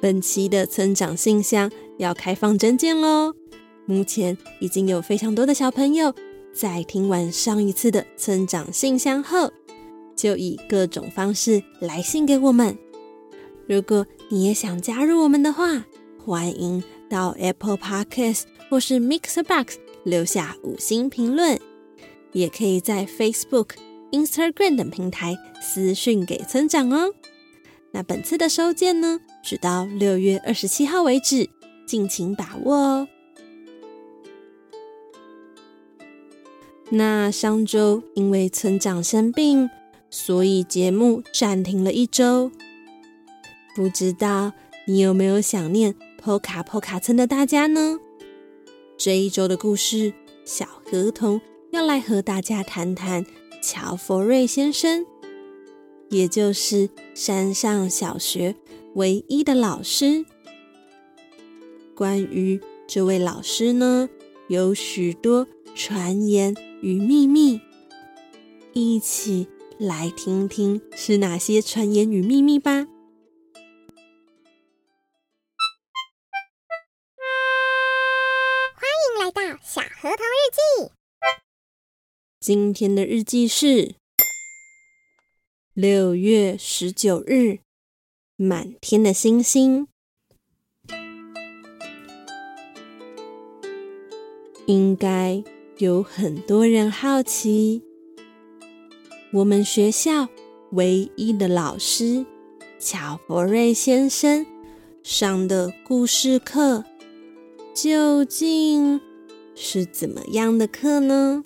本期的村长信箱要开放征件喽！目前已经有非常多的小朋友在听完上一次的村长信箱后，就以各种方式来信给我们。如果你也想加入我们的话，欢迎到 Apple Podcast 或是 Mixer Box 留下五星评论，也可以在 Facebook、Instagram 等平台私讯给村长哦。那本次的收件呢，直到六月二十七号为止，敬请把握哦。那上周因为村长生病，所以节目暂停了一周。不知道你有没有想念波卡波卡村的大家呢？这一周的故事，小河童要来和大家谈谈乔佛瑞先生。也就是山上小学唯一的老师。关于这位老师呢，有许多传言与秘密，一起来听听是哪些传言与秘密吧。欢迎来到小河童日记。今天的日记是。六月十九日，满天的星星，应该有很多人好奇，我们学校唯一的老师乔佛瑞先生上的故事课究竟是怎么样的课呢？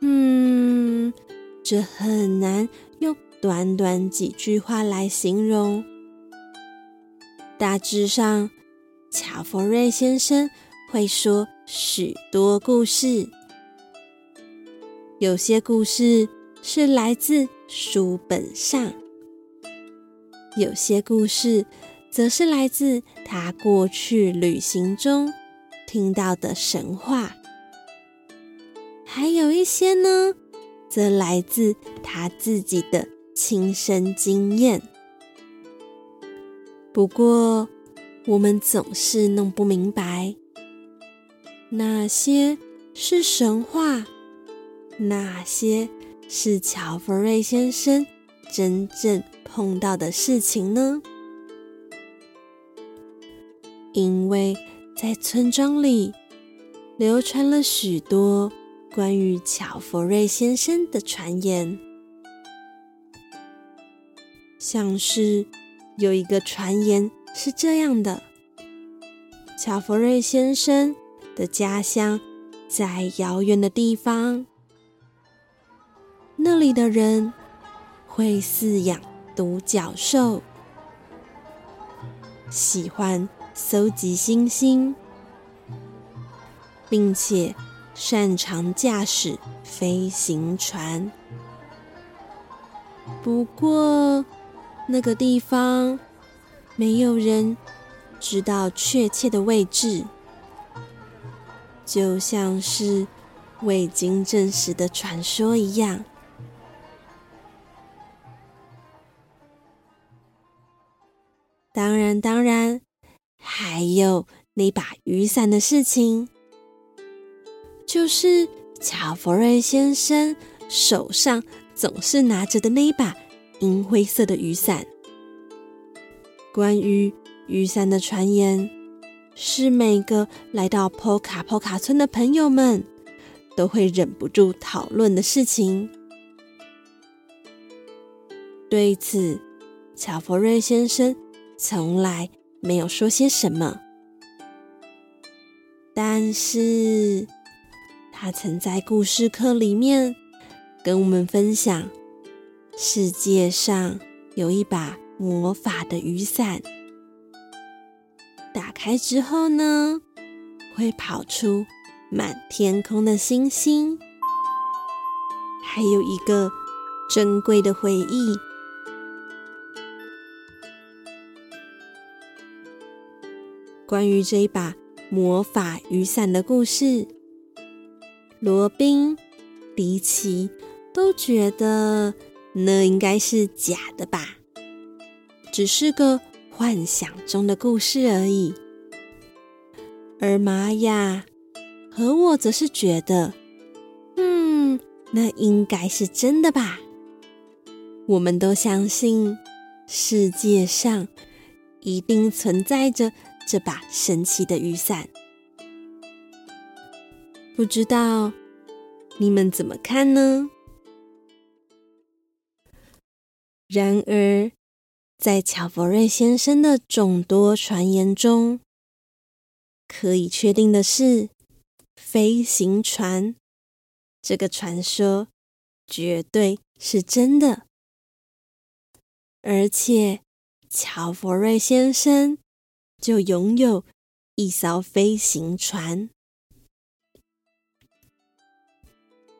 嗯。这很难用短短几句话来形容。大致上，乔佛瑞先生会说许多故事，有些故事是来自书本上，有些故事则是来自他过去旅行中听到的神话，还有一些呢。则来自他自己的亲身经验。不过，我们总是弄不明白，哪些是神话，哪些是乔弗瑞先生真正碰到的事情呢？因为在村庄里流传了许多。关于乔佛瑞先生的传言，像是有一个传言是这样的：乔佛瑞先生的家乡在遥远的地方，那里的人会饲养独角兽，喜欢搜集星星，并且。擅长驾驶飞行船，不过那个地方没有人知道确切的位置，就像是未经证实的传说一样。当然，当然，还有那把雨伞的事情。就是乔佛瑞先生手上总是拿着的那一把银灰色的雨伞。关于雨伞的传言，是每个来到波卡波卡村的朋友们都会忍不住讨论的事情。对此，乔佛瑞先生从来没有说些什么，但是。他曾在故事课里面跟我们分享，世界上有一把魔法的雨伞，打开之后呢，会跑出满天空的星星，还有一个珍贵的回忆。关于这一把魔法雨伞的故事，罗宾、迪奇都觉得那应该是假的吧，只是个幻想中的故事而已。而玛雅和我则是觉得，嗯，那应该是真的吧。我们都相信世界上一定存在着。这把神奇的雨伞，不知道你们怎么看呢？然而，在乔佛瑞先生的众多传言中，可以确定的是，飞行船这个传说绝对是真的，而且乔佛瑞先生。就拥有一艘飞行船。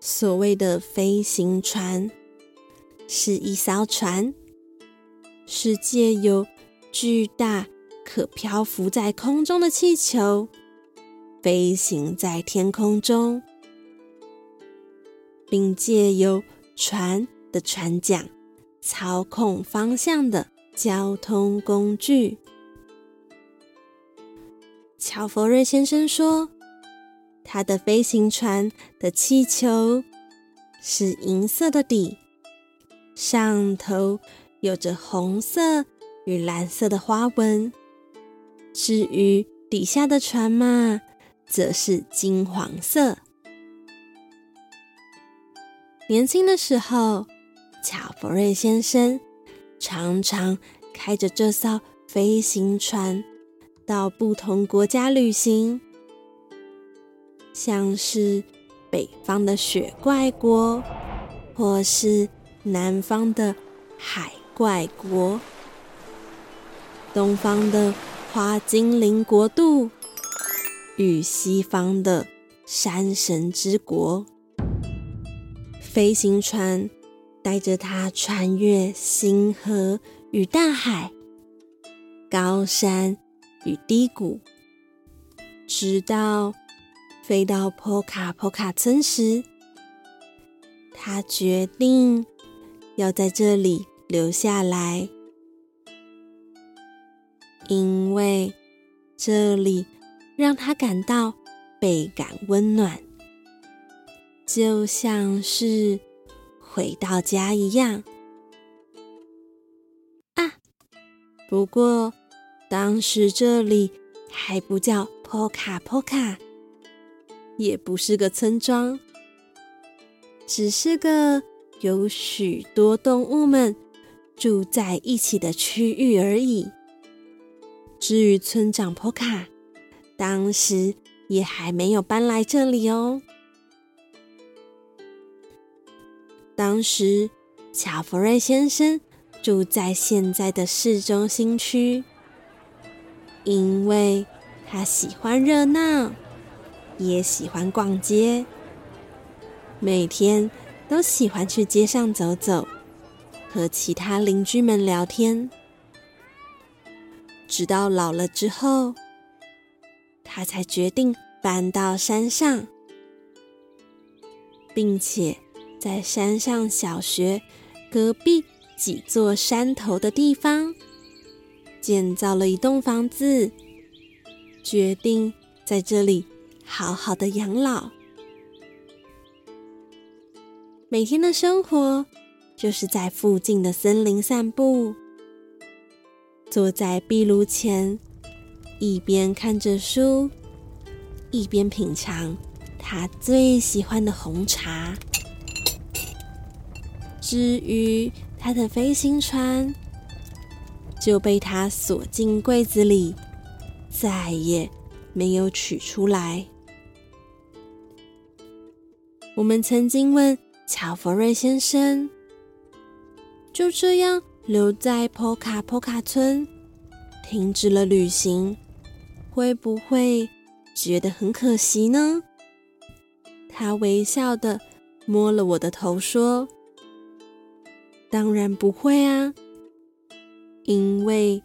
所谓的飞行船，是一艘船，是借由巨大可漂浮在空中的气球，飞行在天空中，并借由船的船桨操控方向的交通工具。乔佛瑞先生说：“他的飞行船的气球是银色的底，上头有着红色与蓝色的花纹。至于底下的船嘛，则是金黄色。年轻的时候，乔佛瑞先生常常开着这艘飞行船。”到不同国家旅行，像是北方的雪怪国，或是南方的海怪国，东方的花精灵国度，与西方的山神之国。飞行船带着他穿越星河与大海，高山。与低谷，直到飞到波卡波卡村时，他决定要在这里留下来，因为这里让他感到倍感温暖，就像是回到家一样。啊，不过。当时这里还不叫波卡波卡，也不是个村庄，只是个有许多动物们住在一起的区域而已。至于村长波卡，当时也还没有搬来这里哦。当时乔弗瑞先生住在现在的市中心区。因为他喜欢热闹，也喜欢逛街，每天都喜欢去街上走走，和其他邻居们聊天。直到老了之后，他才决定搬到山上，并且在山上小学隔壁几座山头的地方。建造了一栋房子，决定在这里好好的养老。每天的生活就是在附近的森林散步，坐在壁炉前，一边看着书，一边品尝他最喜欢的红茶。至于他的飞行船。就被他锁进柜子里，再也没有取出来。我们曾经问乔佛瑞先生：“就这样留在波卡波卡村，停止了旅行，会不会觉得很可惜呢？他微笑的摸了我的头，说：“当然不会啊，因为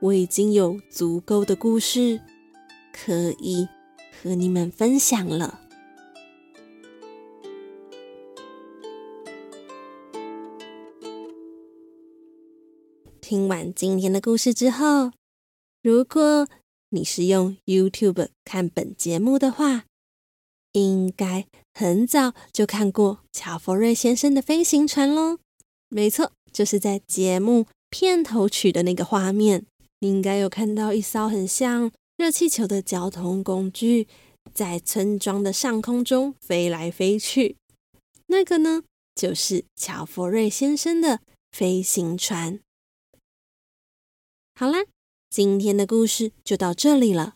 我已经有足够的故事可以和你们分享了。”听完今天的故事之后，如果你是用 YouTube 看本节目的话，应该很早就看过乔佛瑞先生的飞行船喽。没错，就是在节目片头曲的那个画面，你应该有看到一艘很像热气球的交通工具在村庄的上空中飞来飞去。那个呢，就是乔佛瑞先生的飞行船。好啦，今天的故事就到这里了。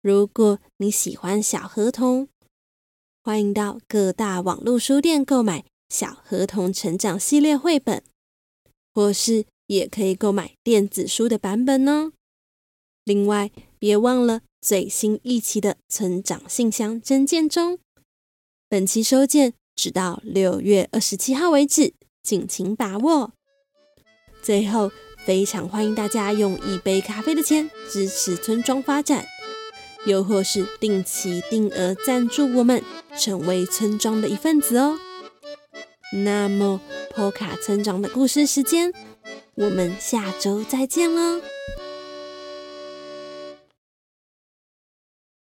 如果你喜欢小河童，欢迎到各大网络书店购买《小河童成长系列》绘本，或是也可以购买电子书的版本哦。另外，别忘了最新一期的成长信箱征件中，本期收件直到六月二十七号为止，敬请把握。最后。非常欢迎大家用一杯咖啡的钱支持村庄发展，又或是定期定额赞助我们，成为村庄的一份子哦。那么，坡卡村长的故事时间，我们下周再见喽，